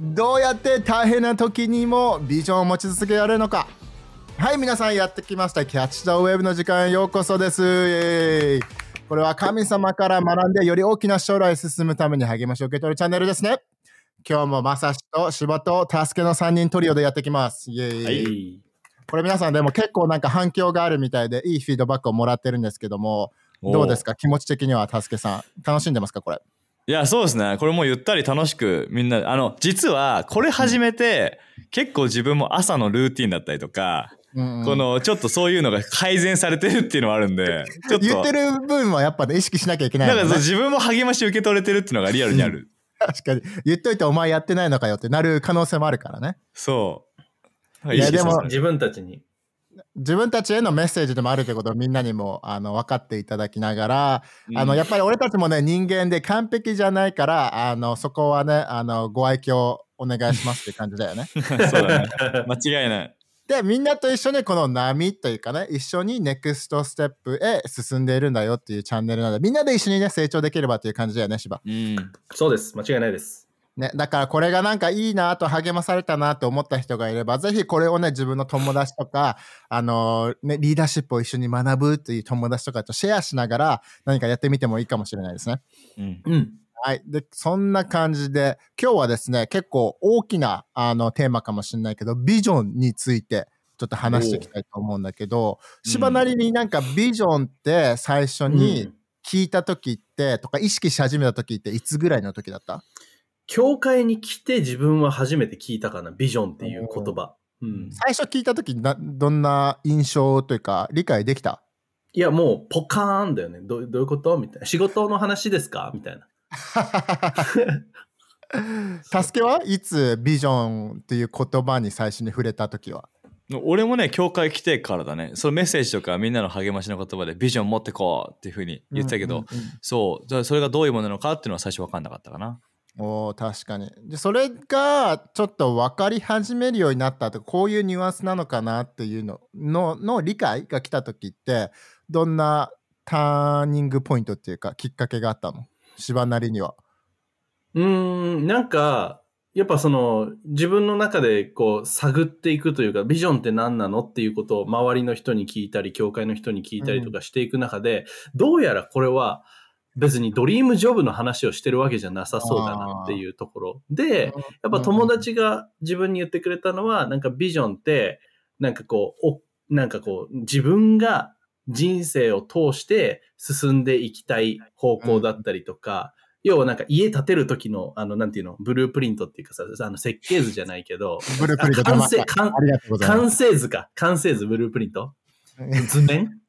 どうやって大変な時にもビジョンを持ち続けられるのか。はい皆さんやってきました。キャッチ・ザ・ウェブの時間へようこそです。これは神様から学んでより大きな将来へ進むために励ましを受け取るチャンネルですね。今日もまさしと柴と助けの3人トリオでやってきます。イエーイ、はい。これ皆さんでも結構なんか反響があるみたいでいいフィードバックをもらってるんですけどもどうですか？気持ち的には助けさん。楽しんでますか？これいや、そうですね。これもうゆったり楽しくみんな、あの、実はこれ始めて、結構自分も朝のルーティンだったりとか、うんうんこのちょっとそういうのが改善されてるっていうのはあるんで、ちょっと。言ってる分はやっぱね意識しなきゃいけないねなんかそう自分も励まし受け取れてるっていうのがリアルにある。確かに言っといてお前やってないのかよってなる可能性もあるからねそう。いやでも自分たちに。自分たちへのメッセージでもあるということをみんなにもあの分かっていただきながら、あのやっぱり俺たちもね人間で完璧じゃないからあのそこはねあのご愛嬌お願いしますって感じだよね そうだね。間違いない。でみんなと一緒にこの波というかね一緒にネクストステップへ進んでいるんだよっていうチャンネルなのでみんなで一緒にね成長できればという感じだよね芝うん。そうです。間違いないです。ね、だからこれがなんかいいなと励まされたなと思った人がいれば、ぜひこれをね、自分の友達とか、あのね、リーダーシップを一緒に学ぶっていう友達とかとシェアしながら何かやってみてもいいかもしれないですね。うん。うん。はい。で、そんな感じで、今日はですね、結構大きなあのテーマかもしれないけど、ビジョンについてちょっと話していきたいと思うんだけど、芝なりになんかビジョンって最初に聞いた時って、とか意識し始めた時っていつぐらいの時だった？教会に来て自分は初めて聞いたかな。ビジョンっていう言葉。うん。最初聞いた時などんな印象というか理解できた？いや、もうポカーンだよね。どうどういうこと？みたいな。仕事の話ですか？みたいな。助けはいつビジョンっていう言葉に最初に触れた時は？俺もね、教会来てからだね。そのメッセージとかみんなの励ましの言葉でビジョン持ってこうっていうふうに言ってたけど、うんうんうんそう。じゃあそれがどういうものなのかっていうのは最初分かんなかったかな。お確かに。でそれがちょっと分かり始めるようになったとこういうニュアンスなのかなっていうののの理解が来た時ってどんなターニングポイントっていうかきっかけがあったの？芝なりには。うん、なんか、やっぱその、自分の中でこう、探っていくというか、ビジョンって何なのっていうことを周りの人に聞いたり、教会の人に聞いたりとかしていく中で、どうやらこれは、別にドリームジョブの話をしてるわけじゃなさそうだなっていうところ。で、やっぱ友達が自分に言ってくれたのは、なんかビジョンって、なんかこう、おなんかこう、自分が人生を通して進んでいきたい方向だったりとか、要はなんか家建てる時の、あの、なんていうの、ブループリントっていうかさ、あの設計図じゃないけど、ブループリント出完成、完成図か。完成図、ブループリント？図面？す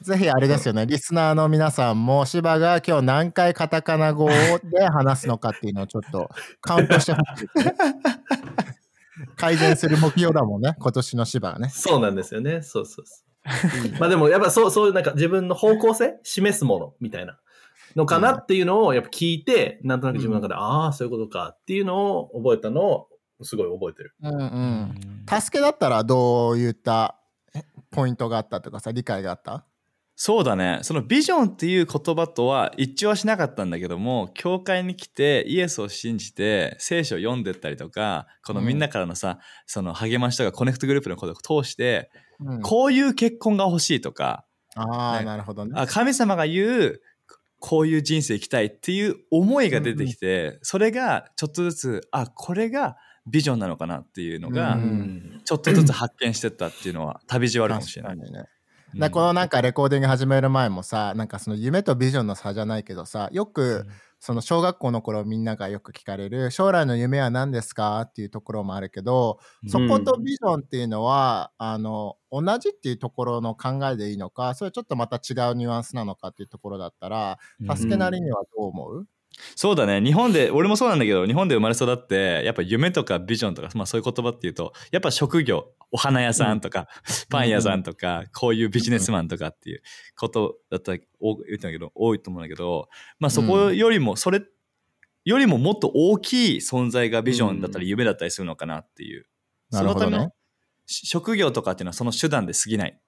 ぜひあれですよね。リスナーの皆さんも芝が今日何回カタカナ語で話すのかっていうのをちょっとカウントしてほしい。改善する目標だもんね。今年の芝がね。そうなんですよね。そうそうそう。まあでも、やっぱそう、そういうなんか自分の方向性示すものみたいなのかなっていうのをやっぱ聞いて、なんとなく自分の中で、ああ、そういうことかっていうのを覚えたのを、すごい覚えてる。うんうん。助けだったらどういったえポイントがあったとかさ理解があった？そうだね。そのビジョンっていう言葉とは一致はしなかったんだけども、教会に来てイエスを信じて聖書を読んでったりとか、このみんなからのさ、その励ましとかコネクトグループのことを通して、うんこういう結婚が欲しいとか、ああ、ねなるほどね。あ神様が言うこういう人生生きたいっていう思いが出てきて、それがちょっとずつあこれがビジョンなのかなっていうのが、うん。ちょっとずつ発見してったっていうのは旅路はあるかもしれない。ね。うん。だこのなんかレコーディング始める前もさなんかその夢とビジョンの差じゃないけどさよくその小学校の頃みんながよく聞かれる将来の夢は何ですかっていうところもあるけどそことビジョンっていうのは、あの同じっていうところの考えでいいのかそれちょっとまた違うニュアンスなのかっていうところだったらうん。助けなりにはどう思う、そうだね。日本で俺もそうなんだけど日本で生まれ育ってやっぱ夢とかビジョンとか、まあ、そういう言葉っていうとやっぱ職業お花屋さんとか、パン屋さんとか、こういうビジネスマンとかっていうことだったら多言ってんだけど多いと思うんだけど、まあ、そこよりもそれよりももっと大きい存在がビジョンだったり夢だったりするのかなっていう、なるほどね。そのためのし職業とかっていうのはその手段で過ぎない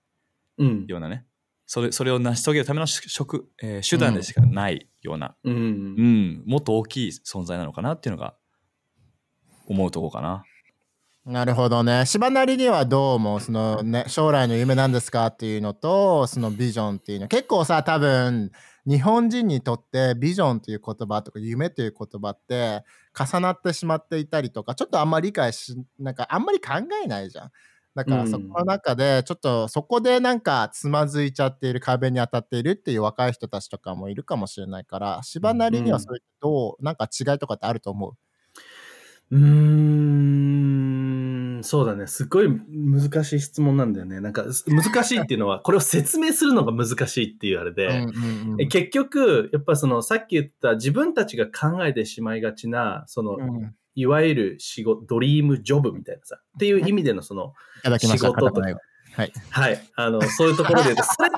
うん。ようなねそれそれを成し遂げるための職、えー手段でしかないような、う。うんん、もっと大きい存在なのかなっていうのが思うとこかな。なるほどね。芝なりにはどう思う？そのね、将来の夢なんですかっていうのと、そのビジョンっていうの。結構さ、多分、日本人にとってビジョンという言葉とか夢という言葉って重なってしまっていたりとか、ちょっとあんまり理解し、なんかあんまり考えないじゃん。だからそこの中で、ちょっとそこでなんかつまずいちゃっている壁に当たっているっていう若い人たちとかもいるかもしれないから、芝なりにはそれとなんか違いとかってあると思う？うーん、そうだね。すっごい難しい質問なんだよね。なんか、難しいっていうのは、これを説明するのが難しいっていうあれで、うんうんうん結局、やっぱその、さっき言った自分たちが考えてしまいがちな、その、うんいわゆる仕事、ドリームジョブみたいなさ、っていう意味でのその。仕事と固くないわはい。はい。あの、そういうところで言うと、それ、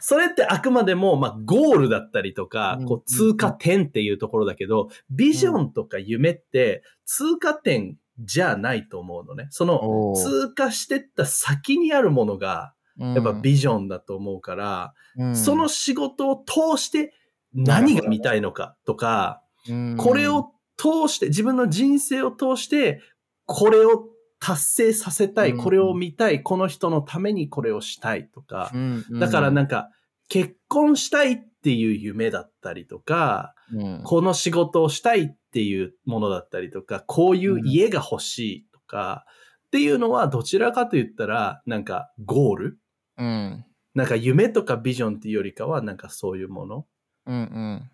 それってあくまでも、まあ、ゴールだったりとかうん、こう、通過点っていうところだけど、ビジョンとか夢って、通過点じゃないと思うのね。その、通過してった先にあるものが、やっぱビジョンだと思うから、うんその仕事を通して何が見たいのかとか、うんこれを通して、自分の人生を通して、これを達成させたい、うん。これを見たい、この人のためにこれをしたいとか。だからなんか、結婚したいっていう夢だったりとか、うん。この仕事をしたいっていうものだったりとか、こういう家が欲しいとか、っていうのはどちらかと言ったら、なんかゴール？うん。なんか夢とかビジョンっていうよりかは、なんかそういうもの？うんうん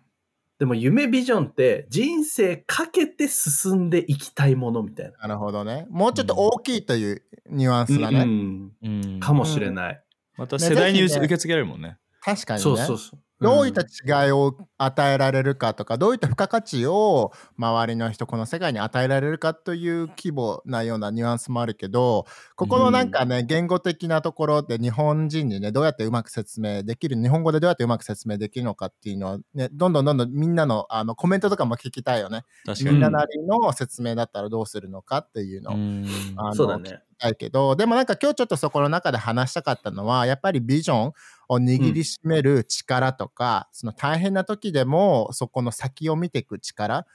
でも夢ビジョンって人生かけて進んでいきたいものみたいな。なるほどね。もうちょっと大きいというニュアンスだね。うんうんかもしれない。また世代に受け継げられるもんね。確かにね。そうそうそう。どういった違いを与えられるかとか、どういった付加価値を周りの人、この世界に与えられるかという規模なようなニュアンスもあるけど、ここのなんかね、言語的なところで日本人にね、どうやってうまく説明できる、日本語でどうやってうまく説明できるのかっていうのは、ね、どんどんどんどんみんなのあのコメントとかも聞きたいよね。確かに。みんななりの説明だったらどうするのかっていうのを、うんあのそうだね。たいけど、でもなんか今日ちょっとそこの中で話したかったのは、やっぱりビジョンを握りしめる力とか、その大変な時でもそこの先を見ていく力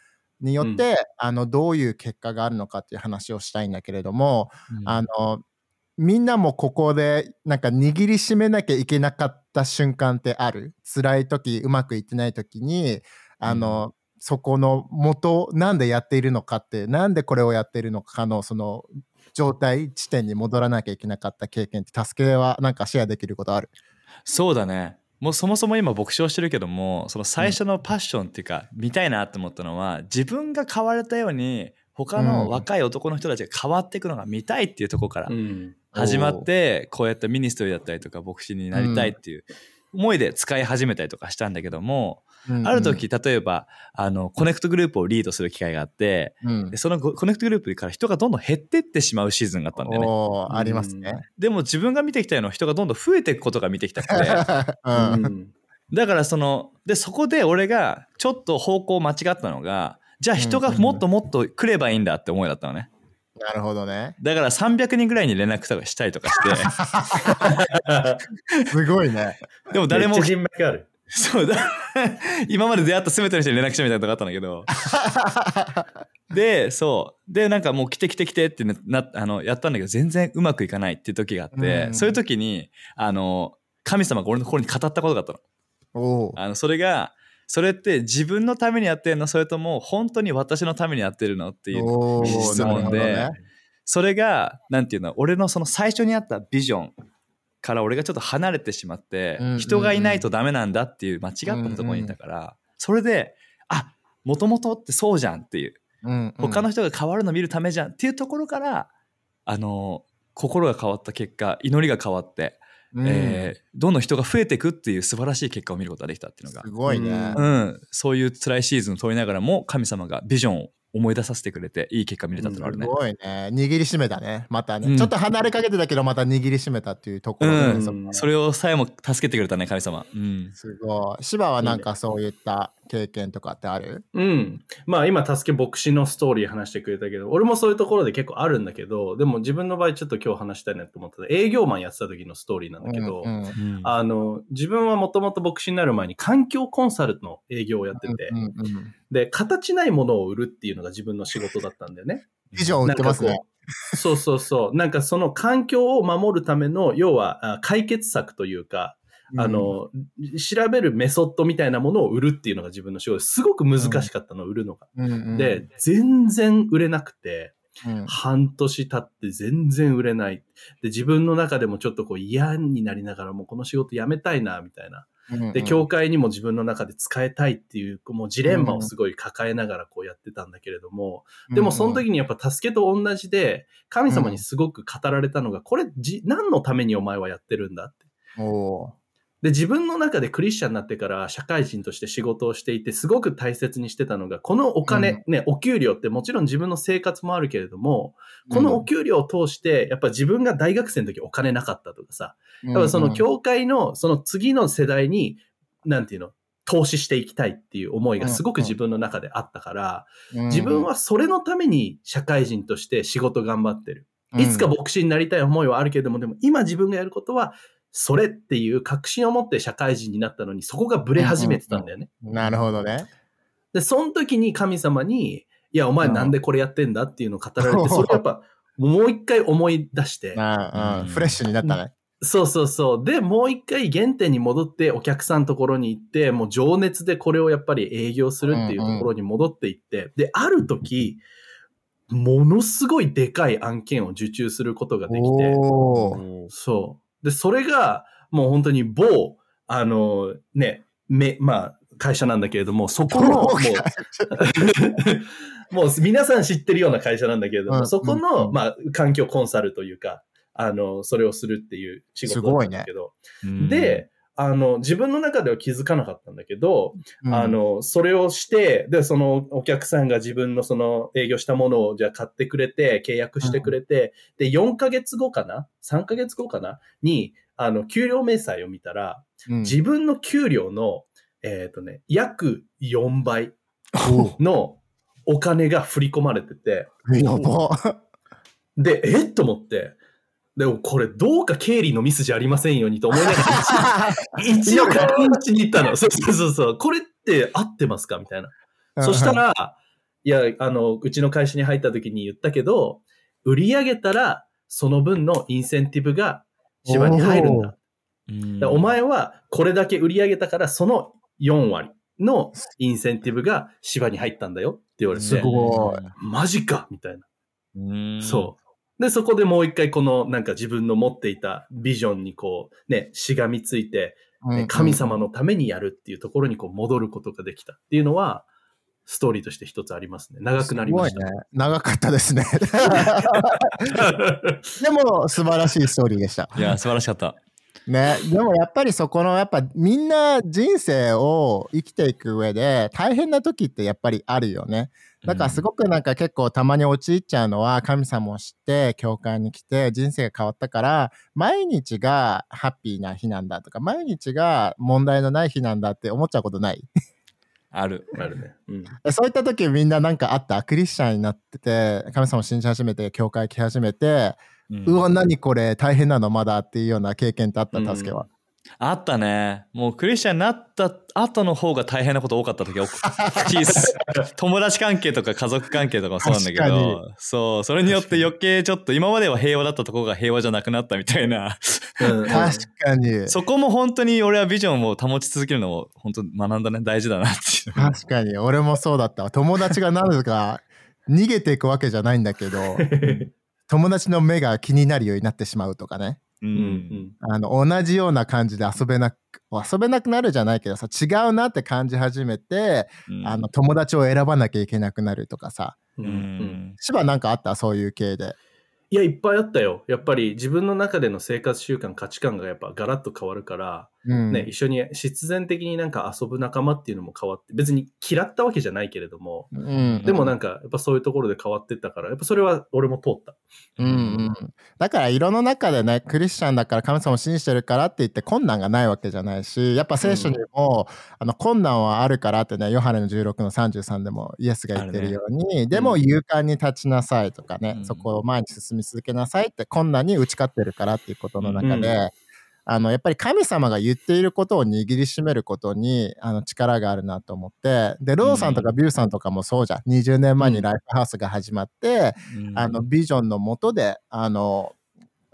によって、あの、どういう結果があるのかっていう話をしたいんだけれども、あの、みんなもここでなんか握りしめなきゃいけなかった瞬間ってある？辛い時、うまくいってない時に、あの、そこの元、なんでやっているのかって、なんでこれをやっているのかの、その状態、地点に戻らなきゃいけなかった経験って、助けはなんかシェアできることある？そうだね。もうそもそも今牧師をしてるけどもその最初のパッションっていうか、見たいなって思ったのは自分が変われたように他の若い男の人たちが変わっていくのが見たいっていうところからうん。始まってこうやって ministry だったりとか牧師になりたいっていう思いで使い始めたりとかしたんだけども、ある時例えばあの connect group をリードする機会があってうんでその connect group から人がどんどん減ってってしまうシーズンがあったんだよね。ありますね。でも自分が見てきたような人がどんどん増えていくことが見てきたくて うんうんだからそのでそこで俺がちょっと方向間違ったのがじゃあ人がもっともっと来ればいいんだって思いだったのねなるほどね。だから300人ぐらいに連絡とかしたりとかして すごいね。でも誰も人脈ある。そうだ。今まで出会った全ての人に連絡したみたいなとこあったんだけど。でそう。でなんかもう来て来て来てってななあのやったんだけど全然うまくいかないっていう時があって、うん。そういう時にあの神様が俺の心に語ったことがあったの。あのそれがそれって自分のためにやってんの？それとも本当に私のためにやってるの？っていう質問で、ね。それがなんていうの？俺のその最初にあったビジョンから俺がちょっと離れてしまって、うんうんうん人がいないとダメなんだっていう間違ったところにいたから、それであもともとってそうじゃんっていう。うんうん。他の人が変わるのを見るためじゃんっていうところからあの心が変わった結果祈りが変わって、うん。えーどんどん人が増えていくっていう素晴らしい結果を見ることができたっていうのが。すごいね。うん、そういう辛いシーズンを通りながらも神様がビジョンを思い出させてくれていい結果見れたってのがあるね。すごいね。握りしめたね。またね、うんちょっと離れかけてたけど、また握りしめたっていうところねそれをさえも助けてくれたね神様。うん、すごい。芝はなんかそういった経験とかってある？うん。まあ今、助け牧師のストーリー話してくれたけど、俺もそういうところで結構あるんだけど、でも自分の場合ちょっと今日話したいなと思った営業マンやってた時のストーリーなんだけど、うんうんうんあの、自分はもともと牧師になる前に環境コンサルの営業をやってて、うんうんうんで、形ないものを売るっていうのが自分の仕事だったんだよね。ビジョン売ってますねなんか。こうそうそうそう。なんかその環境を守るための、要はあ解決策というか、あの、調べるメソッドみたいなものを売るっていうのが自分の仕事ですごく難しかったの、売るのが。で、全然売れなくて、うん半年経って全然売れない。で、自分の中でもちょっとこう嫌になりながらもうこの仕事辞めたいな、みたいな。うんうんで、教会にも自分の中で使いたいっていう、もうジレンマをすごい抱えながらこうやってたんだけれども、でもその時にやっぱ助けと同じで、神様にすごく語られたのが、これじ、何のためにお前はやってるんだって。で、自分の中でクリスチャンになってから社会人として仕事をしていて、すごく大切にしてたのが、このお金、ね、お給料ってもちろん自分の生活もあるけれども、このお給料を通して、やっぱ自分が大学生の時お金なかったとかさ、やっぱその教会のその次の世代に、なんていうの、投資していきたいっていう思いがすごく自分の中であったから、自分はそれのために社会人として仕事頑張ってる。いつか牧師になりたい思いはあるけれども、でも今自分がやることは、それっていう確信を持って社会人になったのに、そこがブレ始めてたんだよね。なるほどね。で、その時に神様に、いや、お前なんでこれやってんだっていうのを語られて、それやっぱ、もう一回思い出して、ああうんフレッシュになったね。そうそうそう。で、もう一回原点に戻ってお客さんのところに行って、もう情熱でこれをやっぱり営業するっていうところに戻っていって、で、ある時、ものすごいでかい案件を受注することができて、そう。で、それが、もう本当に某、あの、ね、め、まあ、会社なんだけれども、そこの、もう、もう皆さん知ってるような会社なんだけれども、うんそこうんの、うん。まあ、環境コンサルというか、あの、それをするっていう仕事だったんだけど、うんで、あの、自分の中では気づかなかったんだけど、うん。あの、それをして、で、そのお客さんが自分のその営業したものをじゃあ買ってくれて、契約してくれて、で、4ヶ月後かな ?3 ヶ月後かな？に、あの、給料明細を見たら、うん。自分の給料の、えっ、とね、約4倍お。のお金が振り込まれてて、ーやば。で、え？っと思って、でもこれどうか経理のミスじゃありませんようにと思いながら、一応確認しに行ったの。そうそうそうそう。これって合ってますか？みたいな。そした、ら、いや、あの、うちの会社に入った時に言ったけど、売り上げたら、その分のインセンティブが芝に入るんだ。お前はこれだけ売り上げたから、その4割のインセンティブが芝に入ったんだよって言われすて、ごいマジかみたいな。うんそう。で、そこでもう一回このなんか自分の持っていたビジョンにこう、ね、しがみついて、ね神様のためにやるっていうところにこう戻ることができたっていうのは、ストーリーとして一つありますね。長くなりました。すごいね。長かったですね。でも素晴らしいストーリーでした。いや素晴らしかったね、でもやっぱりそこのやっぱみんな人生を生きていく上で大変な時ってやっぱりあるよね。だからすごくなんか結構たまに陥っちゃうのは神様を知って教会に来て人生が変わったから毎日がハッピーな日なんだとか毎日が問題のない日なんだって思っちゃうことないあるあるね。うん。そういった時みんななんかあったクリスチャンになってて神様を信じ始めて教会来始めて、うんうわ何これ大変なの？まだっていうような経験ってあったうん助けは。あったね。もうクリスチャンになった後の方が大変なこと多かった時 友達関係とか家族関係とかもそうなんだけどそう。それによって余計ちょっと今までは平和だったところが平和じゃなくなったみたいな。うん。確かに。そこも本当に俺はビジョンを保ち続けるのを本当学んだね。大事だなっていう確かに。俺もそうだったわ。友達がなぜか逃げていくわけじゃないんだけど 友達の目が気になるようになってしまうとかねううん。んあの同じような感じで遊べなく遊べなくなるじゃないけどさ違うなって感じ始めて、うん。あの友達を選ばなきゃいけなくなるとかさ。うん。芝なんかあった？そういう系で。いや、いっぱいあったよ。やっぱり自分の中での生活習慣、価値観がやっぱガラッと変わるから、うん。ね、一緒に必然的になんか遊ぶ仲間っていうのも変わって、別に嫌ったわけじゃないけれども、うんでもなんか、やっぱそういうところで変わってったから、やっぱそれは俺も通った。うんうん、だから色の中でねクリスチャンだから神様を信じてるからって言って困難がないわけじゃないしやっぱ聖書にも、あの困難はあるからってねヨハネの16の33でもイエスが言ってるように、でも勇敢に立ちなさいとかね、うん。そこを前に進み続けなさいって困難に打ち勝ってるからっていうことの中で、うんあのやっぱり神様が言っていることを握りしめることにあの力があるなと思って。でローさんとかビューさんとかもそうじゃん。20年前にライフハウスが始まって、うん。あのビジョンのもとであの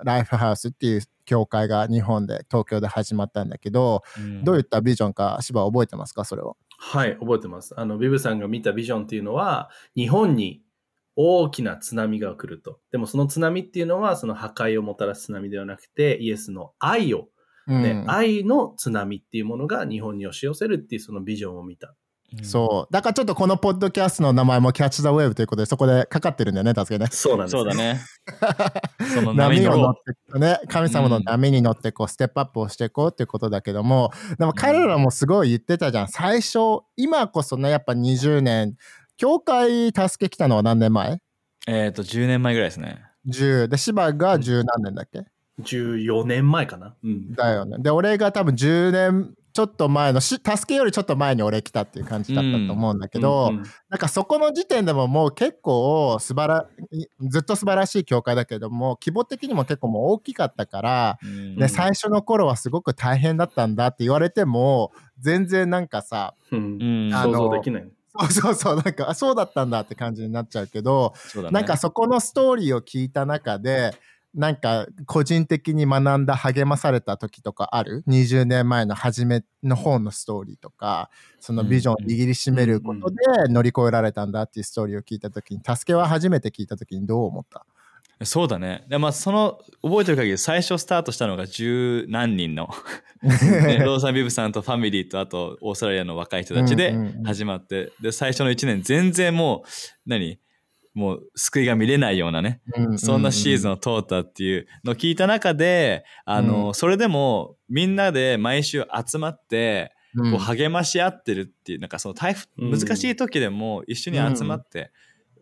ライフハウスっていう教会が日本で東京で始まったんだけど、うん。どういったビジョンか芝覚えてますか？それを。はい、覚えてます。あの、ビブさんが見たビジョンっていうのは、日本に大きな津波が来ると。でもその津波っていうのは、その破壊をもたらす津波ではなくて、イエスの愛を、ね、うん愛の津波っていうものが日本に押し寄せるっていうそのビジョンを見た。そうだからちょっとこのポッドキャストの名前もキャッチ・ザ・ウェーブということでそこでかかってるんだよね確かにね。そうなんです。そうだ。ね。その波に乗ろ波を乗ってね神様の波に乗ってこうステップアップをしていこうっていうことだけどもでも彼らもすごい言ってたじゃん最初今こそねやっぱ20年教会助け来たのは何年前？う。えっと、10年前ぐらいですね。10で芝が10何年だっけ、14年前かな。うん。だよね。で、俺が多分10年ちょっと前のし、助けよりちょっと前に俺来たっていう感じだったと思うんだけど、うんうんなんかそこの時点でももう結構素晴ら、ずっと素晴らしい教会だけども、規模的にも結構もう大きかったから、うんで、最初の頃はすごく大変だったんだって言われても、全然なんかさ、うんうんあの想像できない。そうそうそう、なんか、あそうだったんだって感じになっちゃうけど、ね。なんかそこのストーリーを聞いた中で、なんか個人的に学んだ励まされた時とかある ?20 年前の初めの方のストーリーとか、そのビジョンを握りしめることで乗り越えられたんだっていうストーリーを聞いた時に、助けは初めて聞いた時にどう思った？そうだね。でまあ、その、覚えてる限り、最初スタートしたのが十何人の、ねローサン・ビブさんとファミリーと、あと、オーストラリアの若い人たちでうんうんうん。始まって、で、最初の1年、全然もう、何もう、救いが見れないようなね、そんなシーズンを通ったっていうのを聞いた中で、あの、うん。それでも、みんなで毎週集まって、うん。こう励まし合ってるっていう、なんかその大うん。難しい時でも一緒に集まって、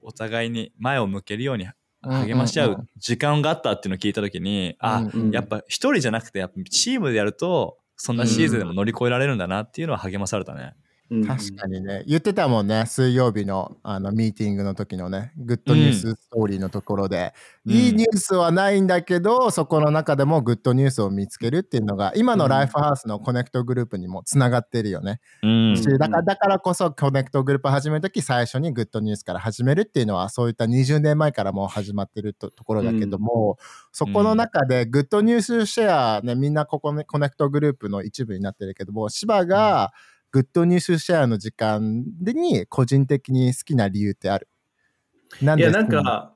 お互いに前を向けるように励まし合う時間があったっていうのを聞いた時に、あ、やっぱ一人じゃなくて、やっぱチームでやると、そんなシーズンでも乗り越えられるんだなっていうのは励まされたね。うん確かにね、言ってたもんね、水曜日のあのミーティングの時のね、 good news story のところで、うん。いいニュースはないんだけど、そこの中でも good news を見つけるっていうのが、今のライフハウスの connect group にもつながってるよね。うん。しだからだからこそ connect group 始めるとき最初に good news から始めるっていうのはそういった20年前からもう始まってるとところだけども、そこの中で good news シェアねみんなここね connect group の一部になってるけども芝が good news シェアの時間でに個人的に好きな理由ってある？なんいや、でなんか、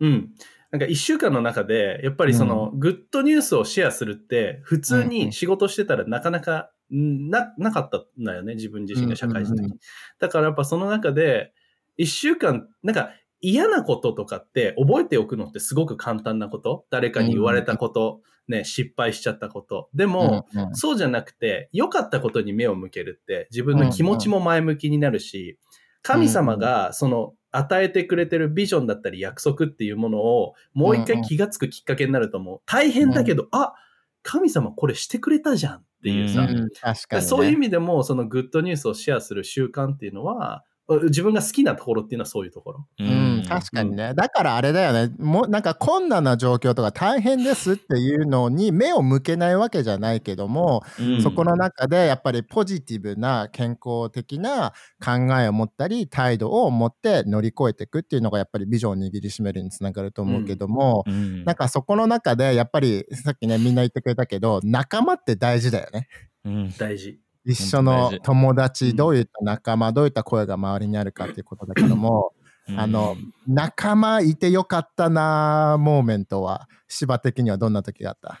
うん。なんか一週間の中で、やっぱりその、 good news をシェアするって、普通に仕事してたらなかなかんな、なかったんだよね、自分自身が社会人的に。うん。うんうだからやっぱその中で、一週間、なんか嫌なこととかって覚えておくのってすごく簡単なこと？誰かに言われたこと、ね、失敗しちゃったこと。でも、うんうん。そうじゃなくて、良かったことに目を向けるって、自分の気持ちも前向きになるし、神様がその与えてくれてるビジョンだったり約束っていうものをもう一回気がつくきっかけになると思う。大変だけど、あ、神様これしてくれたじゃんっていうさ、うんうん。確かに、ね、そういう意味でもそのグッドニュースをシェアする習慣っていうのは、自分が好きなところっていうのはそういうところ。ううん、確かにね。だからあれだよね。もうなんか困難な状況とか大変ですっていうのに目を向けないわけじゃないけども、うんそこの中でやっぱりポジティブな健康的な考えを持ったり態度を持って乗り越えていくっていうのがやっぱりビジョンを握りしめるにつながると思うけども、うんなんかそこの中でやっぱりさっきねみんな言ってくれたけど仲間って大事だよね。うん大事。一緒の友うん達どういった仲間どういった声が周りにあるかっていうことだけども、あの仲間いてよかったなーモーメントは芝的にはどんな時があった？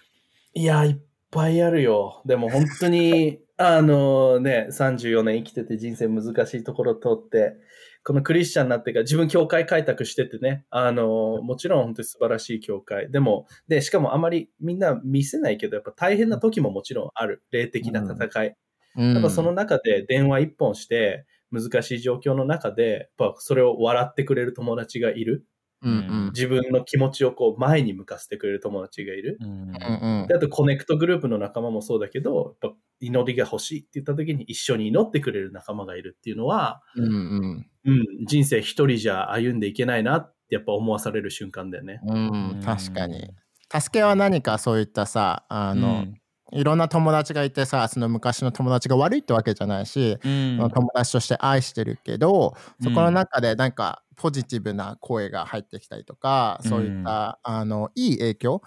いや、いっぱいあるよ。でも本当に、あのね、34年生きてて人生難しいところを通って、このクリスチャンになってから自分教会開拓しててね、あの、もちろん本当に素晴らしい教会。でも、で、しかもあまりみんな見せないけど、やっぱ大変な時ももちろんある。霊的な戦い。やっぱその中で電話一本して、難しい状況の中で、やっぱそれを笑ってくれる友達がいる。うんうん、自分の気持ちをこう前に向かせてくれる友達がいる。うんうん、であと connect group の仲間もそうだけど、やっぱ祈りが欲しいって言った時に一緒に祈ってくれる仲間がいるっていうのは、うんうんうん、人生一人じゃ歩んでいけないなってやっぱ思わされる瞬間だよね。うん、確かに。助けは何かそういったさ、あの、いろんな友達がいてさその昔の友達が悪いってわけじゃないし、うん、友達として愛してるけどそこの中でなんかポジティブな声が入ってきたりとか、そういった、あのいい影響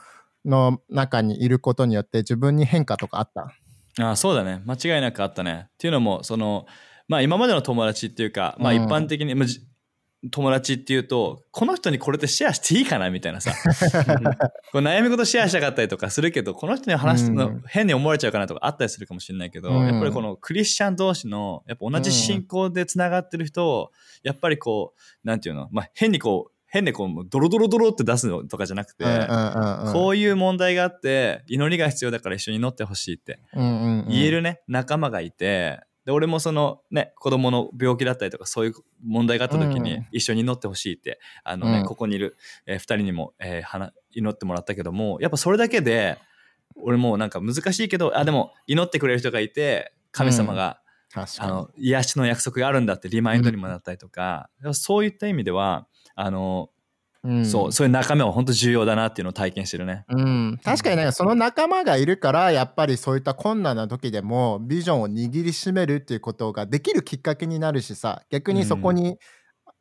の中にいることによって自分に変化とかあった？あそうだね。間違いなくあったね。っていうのもそのまあ今までの友達っていうか、まあ一般的に、うん友達っていうとこの人にこれってシェアしていいかなみたいなさ。こう悩み事シェアしたかったりとかするけどこの人に話すの変に思われちゃうかなとかあったりするかもしれないけど、うん、やっぱりこのクリスチャン同士のやっぱ同じ信仰でつながってる人をやっぱりこうなんていうの、まあ、変にこう変でこうドロドロドロって出すのとかじゃなくて、こういう問題があって祈りが必要だから一緒に祈ってほしいって言えるね仲間がいてで俺もそのね子供の病気だったりとかそういう問題があった時に一緒に祈ってほしいって、あのね、うん、ここにいる、えー、2人にも、えー、祈ってもらったけどもやっぱそれだけで俺もなんか難しいけどあでも祈ってくれる人がいて神様が、うん、あの癒しの約束があるんだってリマインドにもなったりとか、うん、そういった意味ではあのうん、そうそういう仲間は本当重要だなっていうのを体験してるね。うん、確かにねその仲間がいるからやっぱりそういった困難な時でもビジョンを握りしめるっていうことができるきっかけになるしさ逆にそこに、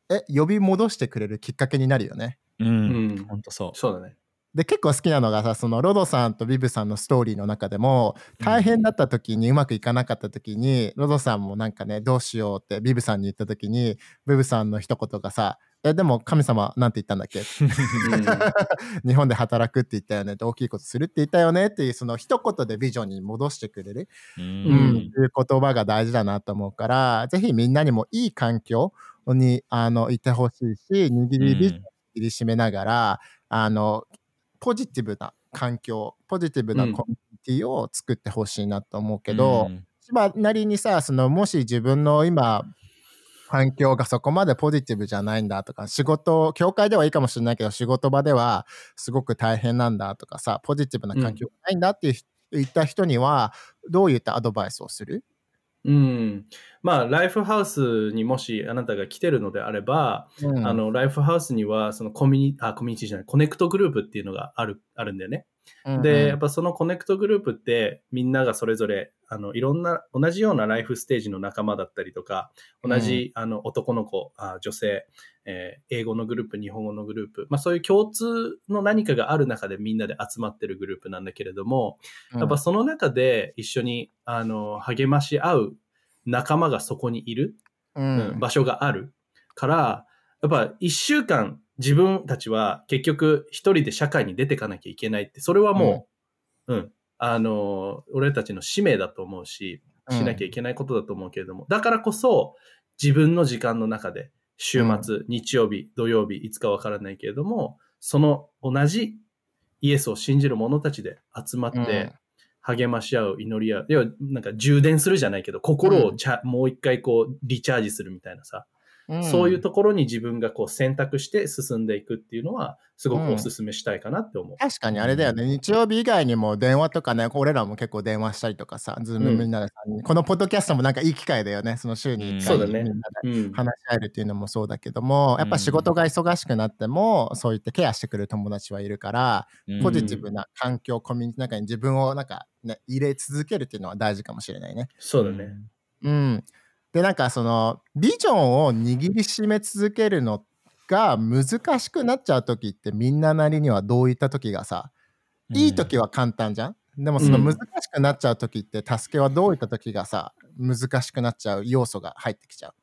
うん、え呼び戻してくれるきっかけになるよね。うん、うん、本当そう。そうだね。で結構好きなのがさそのロドさんとビブさんのストーリーの中でも大変だった時にうまくいかなかった時に、ロドさんもなんかねどうしようってビブさんに言った時にビブさんの一言がさえでも神様なんて言ったんだっけ？日本で働くって言ったよね大きいことするって言ったよねっていうその一言でビジョンに戻してくれる、うん、うん、いう言葉が大事だなと思うからぜひみんなにもいい環境にあのいてほしいし握りビジョン握りしめながら、うん、あのポジティブな環境ポジティブなコミュニティを作ってほしいなと思うけど、うん、なりにさそのもし自分の今環境がそこまでポジティブじゃないんだとか、仕事、教会ではいいかもしれないけど、仕事場ではすごく大変なんだとかさ、ポジティブな環境がないんだって言った人には、どういったアドバイスをする？うん。まあ、ライフハウスにもしあなたが来てるのであれば、うん、あの、ライフハウスには、そのコミュニ、あ、コミュニティじゃない、 connect group っていうのがある、あるんだよね。で、やっぱその connect group ってみんながそれぞれあのいろんな同じようなライフステージの仲間だったりとか同じ、あの男の子あ女性、えー、英語のグループ日本語のグループ、まあ、そういう共通の何かがある中でみんなで集まってるグループなんだけれども、やっぱその中で一緒にあの励まし合う仲間がそこにいる、うん、場所があるからやっぱ一週間自分たちは結局一人で社会に出てかなきゃいけないって、それはもう、うん、うん、あの、俺たちの使命だと思うし、しなきゃいけないことだと思うけれども、うん、だからこそ自分の時間の中で、週末、うん、日曜日、土曜日、いつかわからないけれども、その同じイエスを信じる者たちで集まって、励まし合う、祈り合う。要は、なんか充電するじゃないけど、心をちゃ、もう一回こう、リチャージするみたいなさ。そういうところに自分がこう選択して進んでいくっていうのは、すごくお勧めしたいかなって思う、うん、確かにあれだよね、日曜日以外にも電話とかね、俺らも結構電話したりとかさ、ズームみんなでさ、うん、このポッドキャストもなんかいい機会だよね、その週に1回みんなで話し合えるっていうのもそうだけども、やっぱ仕事が忙しくなっても、そういってケアしてくれる友達はいるから、ポジティブな環境、コミュニティの中に自分をなんかね、入れ続けるっていうのは大事かもしれないね。そうだね。うん。でなんかそのビジョンを握りしめ続けるのが難しくなっちゃう時ってみんななりにはどういった時がさいい時は簡単じゃん、でもその難しくなっちゃう時って助けはどういった時がさ難しくなっちゃう要素が入ってきちゃう？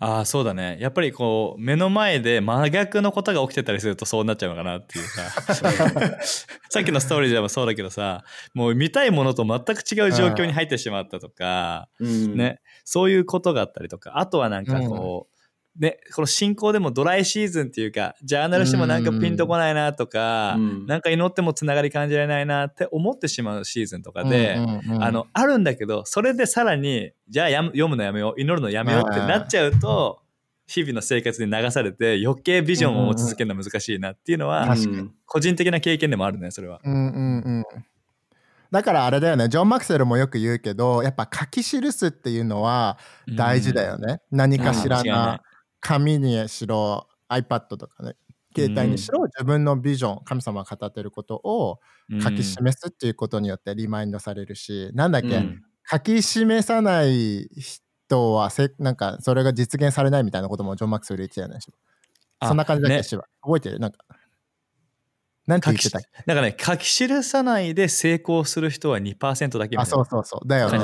ああそうだね。やっぱりこう目の前で真逆のことが起きてたりするとそうなっちゃうのかなっていうさ さっきのストーリーでもそうだけどさもう見たいものと全く違う状況に入ってしまったとか、うん、ね。そういうことがあったりとか。あとはなんかこう、ね、この進行でもドライシーズンっていうか、ジャーナルしてもなんかピンとこないなとか、うん。なんか祈ってもつながり感じられないなって思ってしまうシーズンとかで、うんうんうん。あの、あるんだけど、それでさらに、じゃあ読むのやめよう、祈るのやめようってなっちゃうと、日々の生活に流されて余計ビジョンを持ち続けるの難しいなっていうのは、うん。個人的な経験でもあるね、それは。うんうんうんだからあれだよね。ジョン・マクセルもよく言うけどやっぱ書き記すっていうのは大事だよね、何かしらな紙にしろ iPad とかね携帯にしろ、自分のビジョン神様が語ってることをうん。書き示すっていうことによってリマインドされるし、なんだっけ、うん。書き示さない人はせなんかそれが実現されないみたいなこともジョン・マクセル言ってたよねあそんな感じだっけ、ね。シバ覚えてる？なんか。なんて言ってたっけ？だからね、書き記さないで成功する人は2%だけみたいな。あそうそうそう。だよね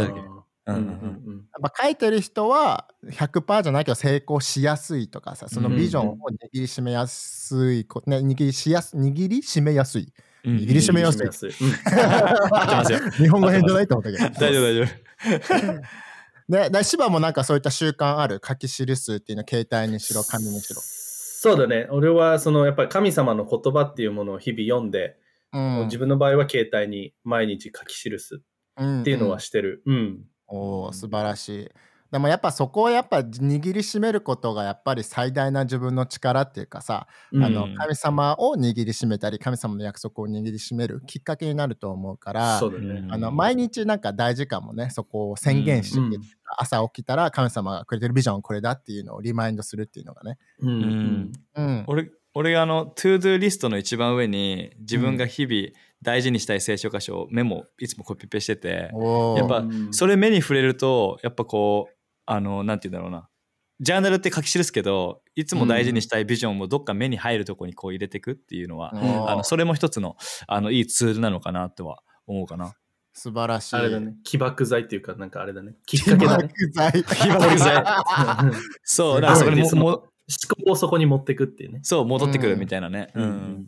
うんうんうん。ぱ書いてる人は100%じゃないけど成功しやすいとかさそのビジョンを握りしめやすいこ、ね、握りしやす握りしめやすい。うん握りしめやすい。すよ 日本語変じゃないと思ったけど。大丈夫大丈夫。ね、だ芝もなんかそういった習慣ある？書き記すっていうの携帯にしろ紙にしろ。そうだね。俺はそのやっぱり神様の言葉っていうものを日々読んで、うん。自分の場合は携帯に毎日書き記すっていうのはしてる。うん。おー素晴らしい。でもやっぱそこをやっぱ握りしめることがやっぱり最大な自分の力っていうかさ、うん。あの神様を握りしめたり神様の約束を握りしめるきっかけになると思うからそうだね。あの毎日なんか大事かもねそこを宣言して、うん。朝起きたら神様がくれてるビジョンはこれだっていうのをリマインドするっていうのがね。うん。うん。俺俺があの、 to-do list の一番上に自分が日々大事にしたい聖書箇所をメモいつもコピペしてて、やっぱうんそれ目に触れると、やっぱこう、あの、なんて言うんだろうな。ジャーナルって書き記すけど、いつも大事にしたいビジョンをどっか目に入るとこにこう入れていくっていうのは、おーあのそれも一つのあのいいツールなのかなとは思うかな。素晴らしい。あれだね。起爆剤っていうか、なんかあれだね。きっかけだね。起爆剤。起爆剤 そう、だからそこにも思考をそこに持っていくっていうね。そう戻ってくるみたいなね。ううんん。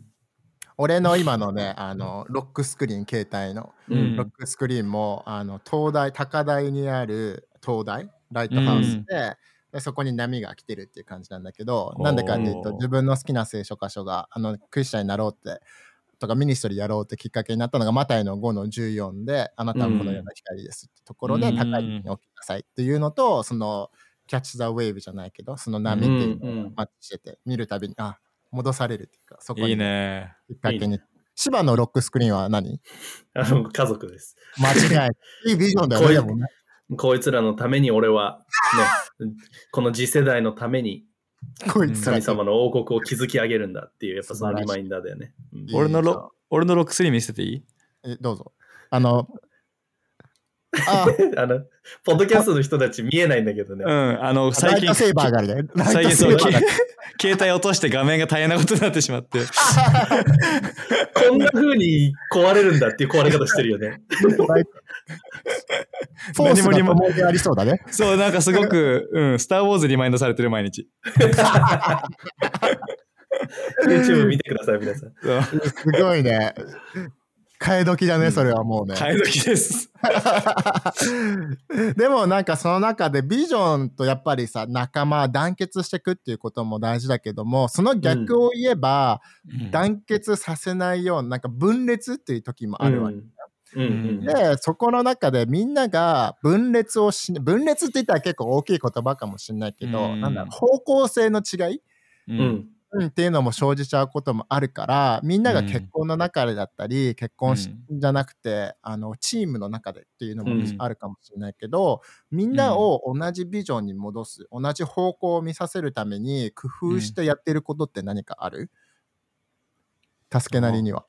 俺の今のね、あの、ロックスクリーン、携帯の、うん。ロックスクリーンも、あの、東大、高台にある東大、ライトハウスで、でそこに波が来てるっていう感じなんだけど、なんでかっていうと、自分の好きな聖書箇所が、あの、クリスチャンになろうって、とかミニストリーやろうってきっかけになったのが、マタイの5の14で、あなたはこのような光ですってところで、うん。高いに置きなさいっていうのと、その、キャッチ・ザ・ウェーブじゃないけど、その波っていうのをマッチしてて、見るたびに、あ、戻されるっていうか、そこにいいね。きっかけに。いい芝のロックスクリーンは何？あの家族です。間違いない。いいビジョンだよね。ねこいつらのために俺は、ね、この次世代のためにこいつら神様の王国を築き上げるんだっていう、やっぱそのリマインダーだよね。俺のロ俺のロック3見せていい？えどうぞ。あの、あ、あの、ポッドキャストの人たち見えないんだけどね。うん。あの、ラ最近イト、セーバーがあるね。ラ最近そのけセーバーが携帯落として画面が大変なことになってしまって。こんな風に壊れるんだっていう壊れ方してるよね。フォースが何も共にありそうだね。そう、なんかすごく、うん、スター・ウォーズリマインドされてる毎日。YouTube 見てください、皆さん。すごいね。替え時だね、それはもうね。替え時です。でもなんかその中でビジョンとやっぱりさ仲間団結していくっていうことも大事だけどもその逆を言えば、団結させないようななんか分裂っていう時もあるわけ。うんうんでそこの中でみんなが分裂をし分裂って言ったら結構大きい言葉かもしれないけど、うんなんだろう方向性の違い、ううんん。うん、っていうのも生じちゃうこともあるからみんなが結婚の中でだったり、結婚しじゃなくてあのチームの中でっていうのもうん。あるかもしれないけど、みんなを同じビジョンに戻す同じ方向を見させるために工夫してやってることって何かある？助けなりには。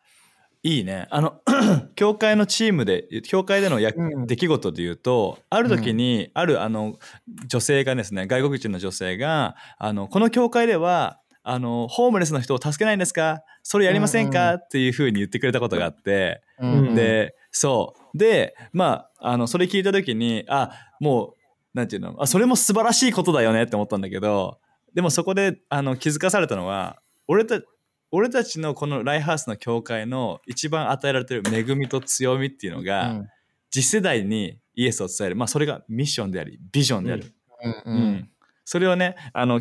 いいね。あの、教会のチームで、教会でのや、うん。出来事で言うと、ある時に、あるあの、女性がですね、外国人の女性が、あの、この教会では、あの、ホームレスの人を助けないんですか？それやりませんか、うんっていうふうに言ってくれたことがあって、うんで、そう。で、まあ、あの、それ聞いた時に、あ、もう、なんていうの、あ、それも素晴らしいことだよね。って思ったんだけど、でもそこで、あの、気づかされたのは、俺た俺たちのこのライハウスの教会の一番与えられてる恵みと強みっていうのが、うん。次世代にイエスを伝える。まあ、それがミッションであり、ビジョンである。うん。ううんん。それをね、あの、お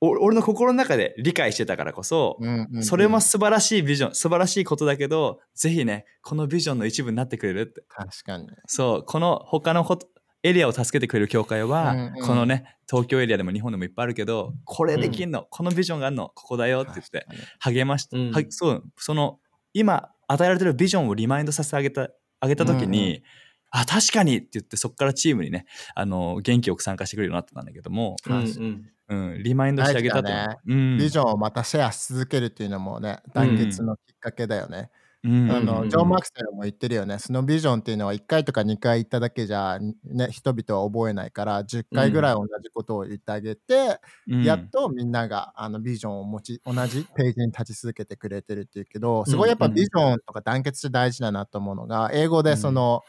俺の心の中で理解してたからこそ、うんうんうん。それも素晴らしいビジョン、素晴らしいことだけど、ぜひね、このビジョンの一部になってくれるって。確かに。そう、この他のことエリアを助けてくれる教会は、うんうん。このね、東京エリアでも日本でもいっぱいあるけど、これできんの、このビジョンがあるの、ここだよって言って励まして、うん。はそう、その、今与えられてるビジョンをリマインドさせてあげた、あげた時に、うんうあ、確かにって言って、そこからチームにね、あの、元気よく参加してくれるようになったんだけども、うんうんうん、リマインドしてあげたと。ね。うん、ビジョンをまたシェアし続けるっていうのもね、団結のきっかけだよね。うん、あのジョン・マクセルも言ってるよね。そのビジョンっていうのは1回とか2回言っただけじゃ、ね、人々は覚えないから、10回ぐらい同じことを言ってあげて、うん。やっとみんながあのビジョンを持ち、同じページに立ち続けてくれてるっていうけど、すごいやっぱビジョンとか団結って大事だなと思うのが、英語でその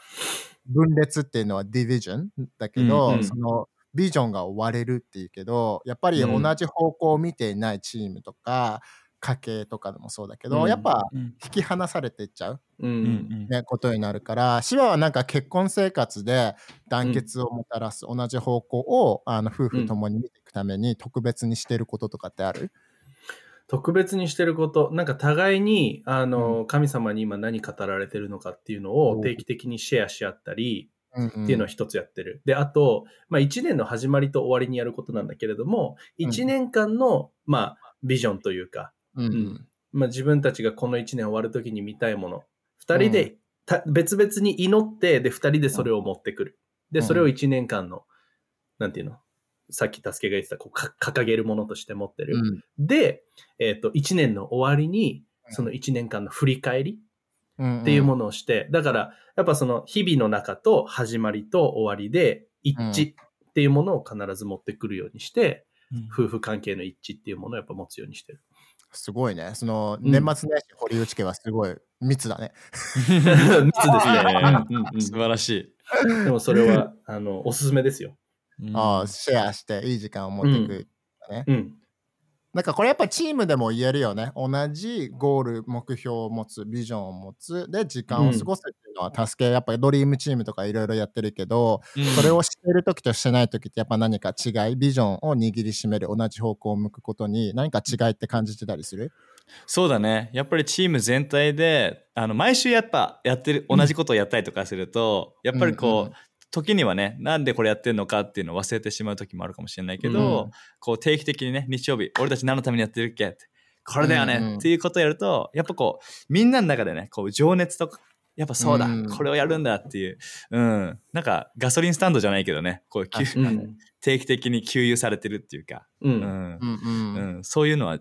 分裂っていうのはディビジョンだけど、そのビジョンが割れるっていうけど、やっぱりうん。同じ方向を見ていないチームとか、家系とかでもそうだけど、うん。やっぱうん。引き離されていっちゃう。うん。ね、ことになるから、シワはなんか結婚生活で団結をもたらす、同じ方向をあの夫婦ともに見ていくために特別にしてることとかってある、特別にしてること、なんか互いに、あの、神様に今何語られてるのかっていうのをお定期的にシェアし合ったり、うんっていうのを一つやってる。で、あと、まあ一年の始まりと終わりにやることなんだけれども、うん一年間の、まあ、ビジョンというか、うんまあ自分たちがこの一年終わるときに見たいもの、二人で、た別々に祈って、で、二人でそれを持ってくる。で、うん。それを一年間の、なんていうの？さっき助けが言ってた、こう、か掲げるものとして持ってる。うん。で、えっ、と、一年の終わりに、その一年間の振り返りうんっていうものをして、だから、やっぱその日々の中と始まりと終わりで一致っていうものを必ず持ってくるようにして、夫婦関係の一致っていうものをやっぱ持つようにしてる。すごいね。そのうん年末年始堀内家はすごい密だね。密ですね。いいねうんうん素晴らしうんでもそれは、あの、おすすめですよ。い。ああシェアしていい時間を持っていく。うん。なんかこれやっぱチームでも言えるよね。同じゴール、目標を持つ、ビジョンを持つ、で、時間を過ごすっていうのは助け、やっぱりドリームチームとかいろいろやってるけど、うん。それをしている時としてない時ってやっぱ何か違い、ビジョンを握りしめる、同じ方向を向くことに何か違いって感じてたりする？そうだね。やっぱりチーム全体で、あの、毎週やっぱやってる、同じことをやったりとかすると、やっぱりこう、うんうん時にはね、なんでこれやってるのかっていうのを忘れてしまう時もあるかもしれないけど、うん。こう定期的にね、日曜日、俺たち何のためにやってるっけって、これだよね、っていうことをやると、やっぱこう、みんなの中でね、こう、情熱とか、やっぱそうだ、うん。これをやるんだっていう、うん、なんかガソリンスタンドじゃないけどね、こう、うん。定期的に給油されてるっていうか、う。うん。ん、うん。そういうのは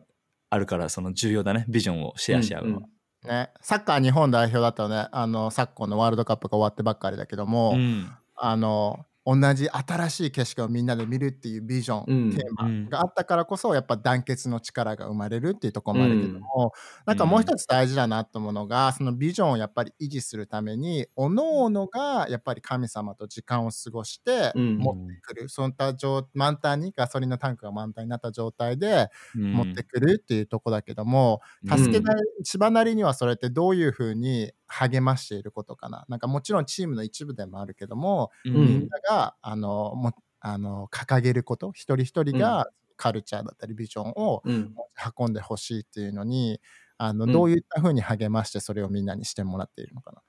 あるから、その重要だね、ビジョンをシェアし合うのは。ね、サッカー日本代表だとね、あの昨今のワールドカップが終わってばっかりだけども、うんあの同じ新しい景色をみんなで見るっていうビジョン、うん。テーマがあったからこそやっぱ団結の力が生まれるっていうところもあるけども、なんかもう一つ大事だなと思うのが、そのビジョンをやっぱり維持するために各々がやっぱり神様と時間を過ごしてうん。持ってくる、そういった状満タンにガソリンのタンクが満タンになった状態でうん。持ってくるっていうとこだけども、うん。助けなり、千葉なりにはそれってどういうふうに励ましていることかな。なんかもちろんチームの一部でもあるけども、ううんみんながあのもあの掲げること、一人一人がカルチャーだったりビジョンをうん。運んでほしいっていうのに、あのうんどういったふうに励ましてそれをみんなにしてもらっているのかな。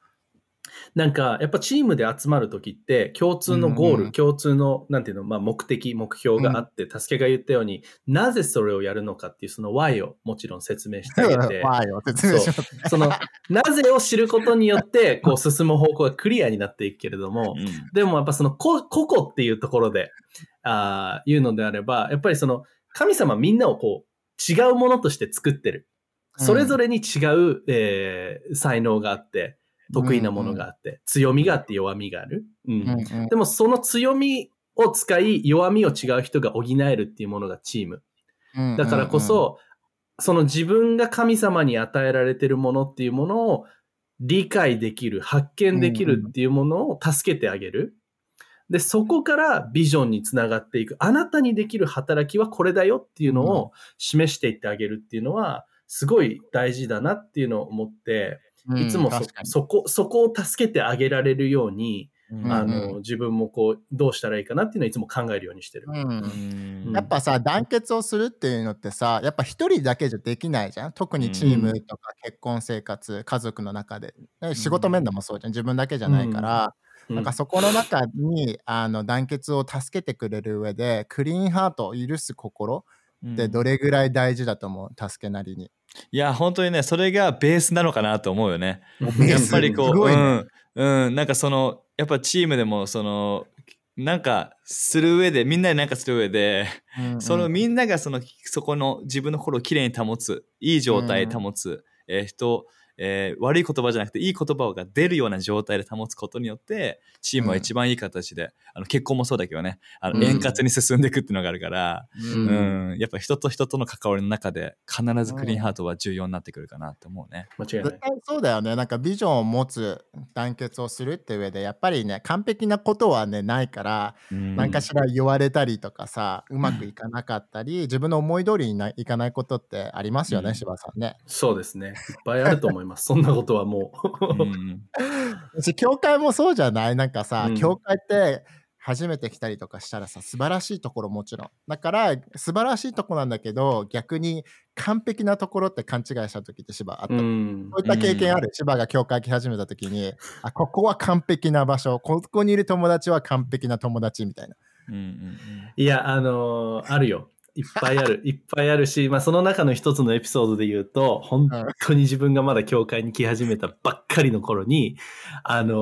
なんか、やっぱチームで集まるときって、共通のゴール、うんうん。共通の、なんていうの、まあ、目的、目標があって、助けが言ったように、なぜそれをやるのかっていう、その Y をもちろん説明してあげて、わーよ、説明しますね。その、なぜを知ることによって、こう、進む方向がクリアになっていくけれども、でもやっぱその個個々っていうところで、あー言うのであれば、やっぱりその神様みんなをこう違うものとして作ってる。それぞれに違う、えー才能があって、得意なものがあって、強みがあって弱みがある。うんうんうんでもその強みを使い、弱みを違う人が補えるっていうものがチーム。うんだからこそ、その自分が神様に与えられてるものっていうものを理解できる、発見できるっていうものを助けてあげる。で、そこからビジョンにつながっていく。あなたにできる働きはこれだよっていうのを示していってあげるっていうのは、すごい大事だなっていうのを思って、うんいつもそ,、そこ、そこを助けてあげられるように、うんあうん。の自分もこうどうしたらいいかなっていうのはいつも考えるようにしてる。うん。うん。やっぱさ団結をするっていうのってさやっぱ一人だけじゃできないじゃん。特にチームとか結婚生活家族の中で。ね仕事面でもそうじゃん。自分だけじゃないから、うん。なんかそこの中にあの団結を助けてくれる上でクリーンハート許す心ってどれぐらい大事だと思う？助けなりに。いや本当にねそれがベースなのかなと思うよね。やっスぱりこう、ね。うん、うん、なんかその、やっぱチームでも、その、なんかする上で、みんなでなんかする上で、うんうん。そのみんながその、そこの自分の心をきれいに保つ、いい状態で保つ、えー人、えー悪い言葉じゃなくていい言葉が出るような状態で保つことによって、チームは一番いい形で、あの結婚もそうだけどね、あうん。の円滑に進んでいくっていうのがあるから、ううん。ん、やっぱ人と人との関わりの中で、必ずクリーンハートは重要になってくるかなって思うね。間違いない。絶。対そうだよね。なんかビジョンを持つ団結をするって上でやっぱりね完璧なことはねないからうん。何かしら言われたりとかさうまくいかなかったり 自分の思い通りにないかないことってありますよね、うん。柴さんね。そうですね。いっぱいあると思います。そんなことはもう。うん。し教会もそうじゃない？なんかさ、うん。教会って初めて来たりとかしたらさ素晴らしいところもちろん。だから素晴らしいところなんだけど逆に完璧なところって勘違いした時って芝あった、うん。そういった経験ある、芝が教会来始めた時にあここは完璧な場所。ここにいる友達は完璧な友達みたいな。うんうん。いや、あのーあるよ。いっぱいある。いっぱいあるし、まあ、その中の一つのエピソードで言うと、本当に自分がまだ教会に来始めたばっかりの頃に、あのー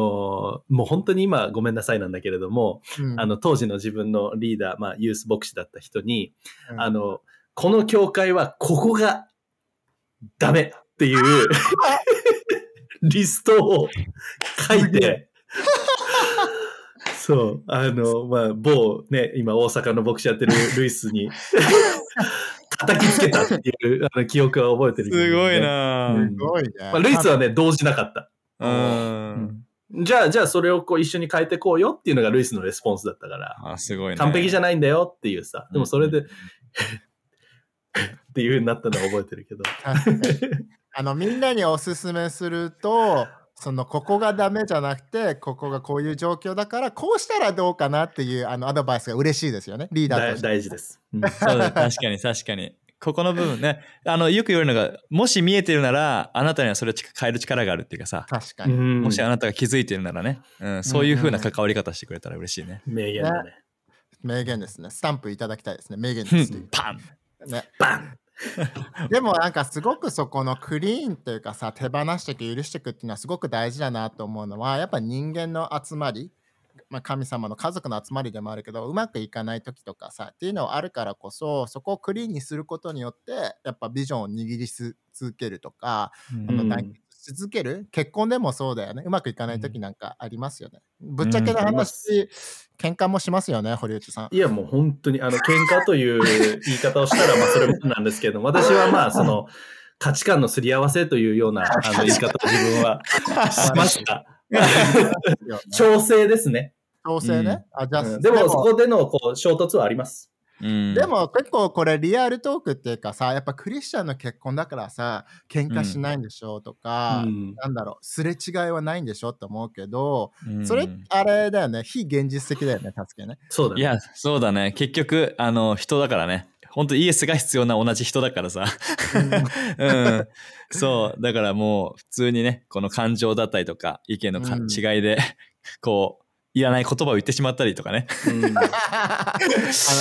もう本当に今ごめんなさいなんだけれども、うんあの、当時の自分のリーダー、まあ、ユース牧師だった人に、うんあの、この教会はここがダメっていう リストを書いて、そう、あの、まあ、某ね、今大阪の牧師やってるルイスに 叩きつけたっていうあの記憶は覚えてるけどね、すごいなぁうんすごいね、まあ、ルイスはね、動じなかった。うん。じゃあ、じゃあそれをこう一緒に変えてこうよっていうのがルイスのレスポンスだったから、あ、すごいね。完璧じゃない。んだよっていうさ、でもそれで、う んっていう風になったのは覚えてるけど。あのみんなにおすすめするとそのここがダメじゃなくてここがこういう状況だからこうしたらどうかなっていうあのアドバイスが嬉しいですよね。リーダー大として。大事です。うん。そうだ、確かに確かに。ここの部分ね、あの、よく言われるのが、もし見えてるなら、あなたにはそれを変える力があるっていうかさ、確かに、うん。もしあなたが気づいてるならね、うん、そういう風な関わり方してくれたら嬉しいね。名言だね。名言ですね。スタンプいただきたいですね。名言です。パン。ね。バン でもなんかすごくそこのクリーンっていうかさ手放していく許していくっていうのはすごく大事だなと思うのはやっぱ人間の集まり、まあ、神様の家族の集まりでもあるけどうまくいかない時とかさっていうのはあるからこそそこをクリーンにすることによってやっぱビジョンを握りす続けるとかあうん。の団結し続ける？結婚でもそうだよね。うまくいかない時なんかありますよね、ぶっちゃけのうん喧嘩もしますよね堀内さん。いや、もう本当に、あの、喧嘩という言い方をしたら、まあ、それもなんですけど、私はまあ、その、価値観のすり合わせというようなあの言い方を自分はしました。調整ですね。調整ね、あじゃあ、うん。でも、そこでのこう衝突はあります。うんでも結構これリアルトークっていうかさやっぱクリスチャンの結婚だからさ喧嘩しないんでしょうとか、うんなんだろうすれ違いはないんでしょって思うけど、うんそれあれだよね非現実的だよね助けねそうだね。いや、そうだね。結局、あの、人だからね。本当イエスが必要な同じ人だからさ。うん。そう。だからもう、普通にね、この感情だったりとか、意見のかうん違いで、こう、いらない言葉を言ってしまったりとかね。うん あ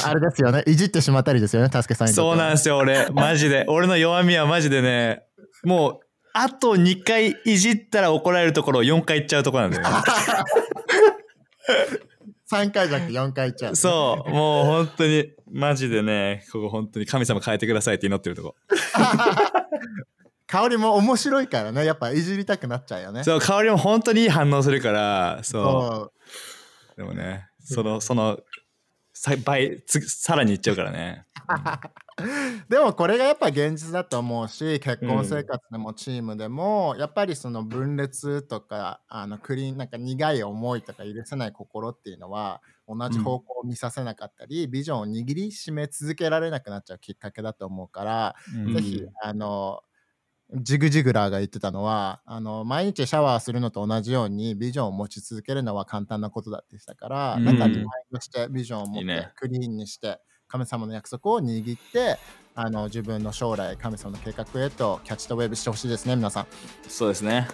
のあれですよねいじってしまったりですよね助けさんそうなんですよ、俺。マジで。俺の弱みはマジでね、もう、あと2回いじったら怒られるところを4回言っちゃうところなんだよね。3回じゃなくて4回いっちゃうそう。もう本当に、マジでね、ここ本当に神様変えてくださいって祈ってるとこ。香りも面白いからねやっぱいじりたくなっちゃうよねそう、香りも本当にいい反応するから、そう。でもね、その、その、さ倍、つさらにいっちゃうからね。でもこれがやっぱ現実だと思うし結婚生活でもチームでも、やっぱりその分裂とかあのクリーンなんか苦い思いとか許せない心っていうのは同じ方向を見させなかったり、ビジョンを握りしめ続けられなくなっちゃうきっかけだと思うから、うんぜひあのジグジグラーが言ってたのはあの毎日シャワーするのと同じようにビジョンを持ち続けるのは簡単なことだって言ってたから、うんなんかリマインドしてビジョンを持ってクリーンにして神様の約束を握ってあの自分の将来神様の計画へとキャッチとウェブしてほしいですね皆さん。そうですね。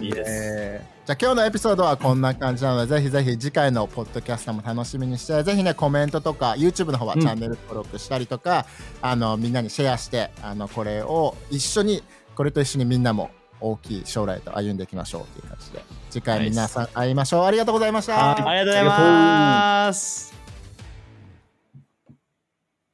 いいです。えーじゃあ今日のエピソードはこんな感じなのでぜひぜひ次回のポッドキャストも楽しみにしてぜひねコメントとか YouTube の方はうんチャンネル登録したりとか、あのみんなにシェアしてあのこれを一緒にこれと一緒にみんなも大きい将来と歩んでいきましょうという感じで。次回皆さん会いましょう。ありがとうございました。はい。ありがとうございます。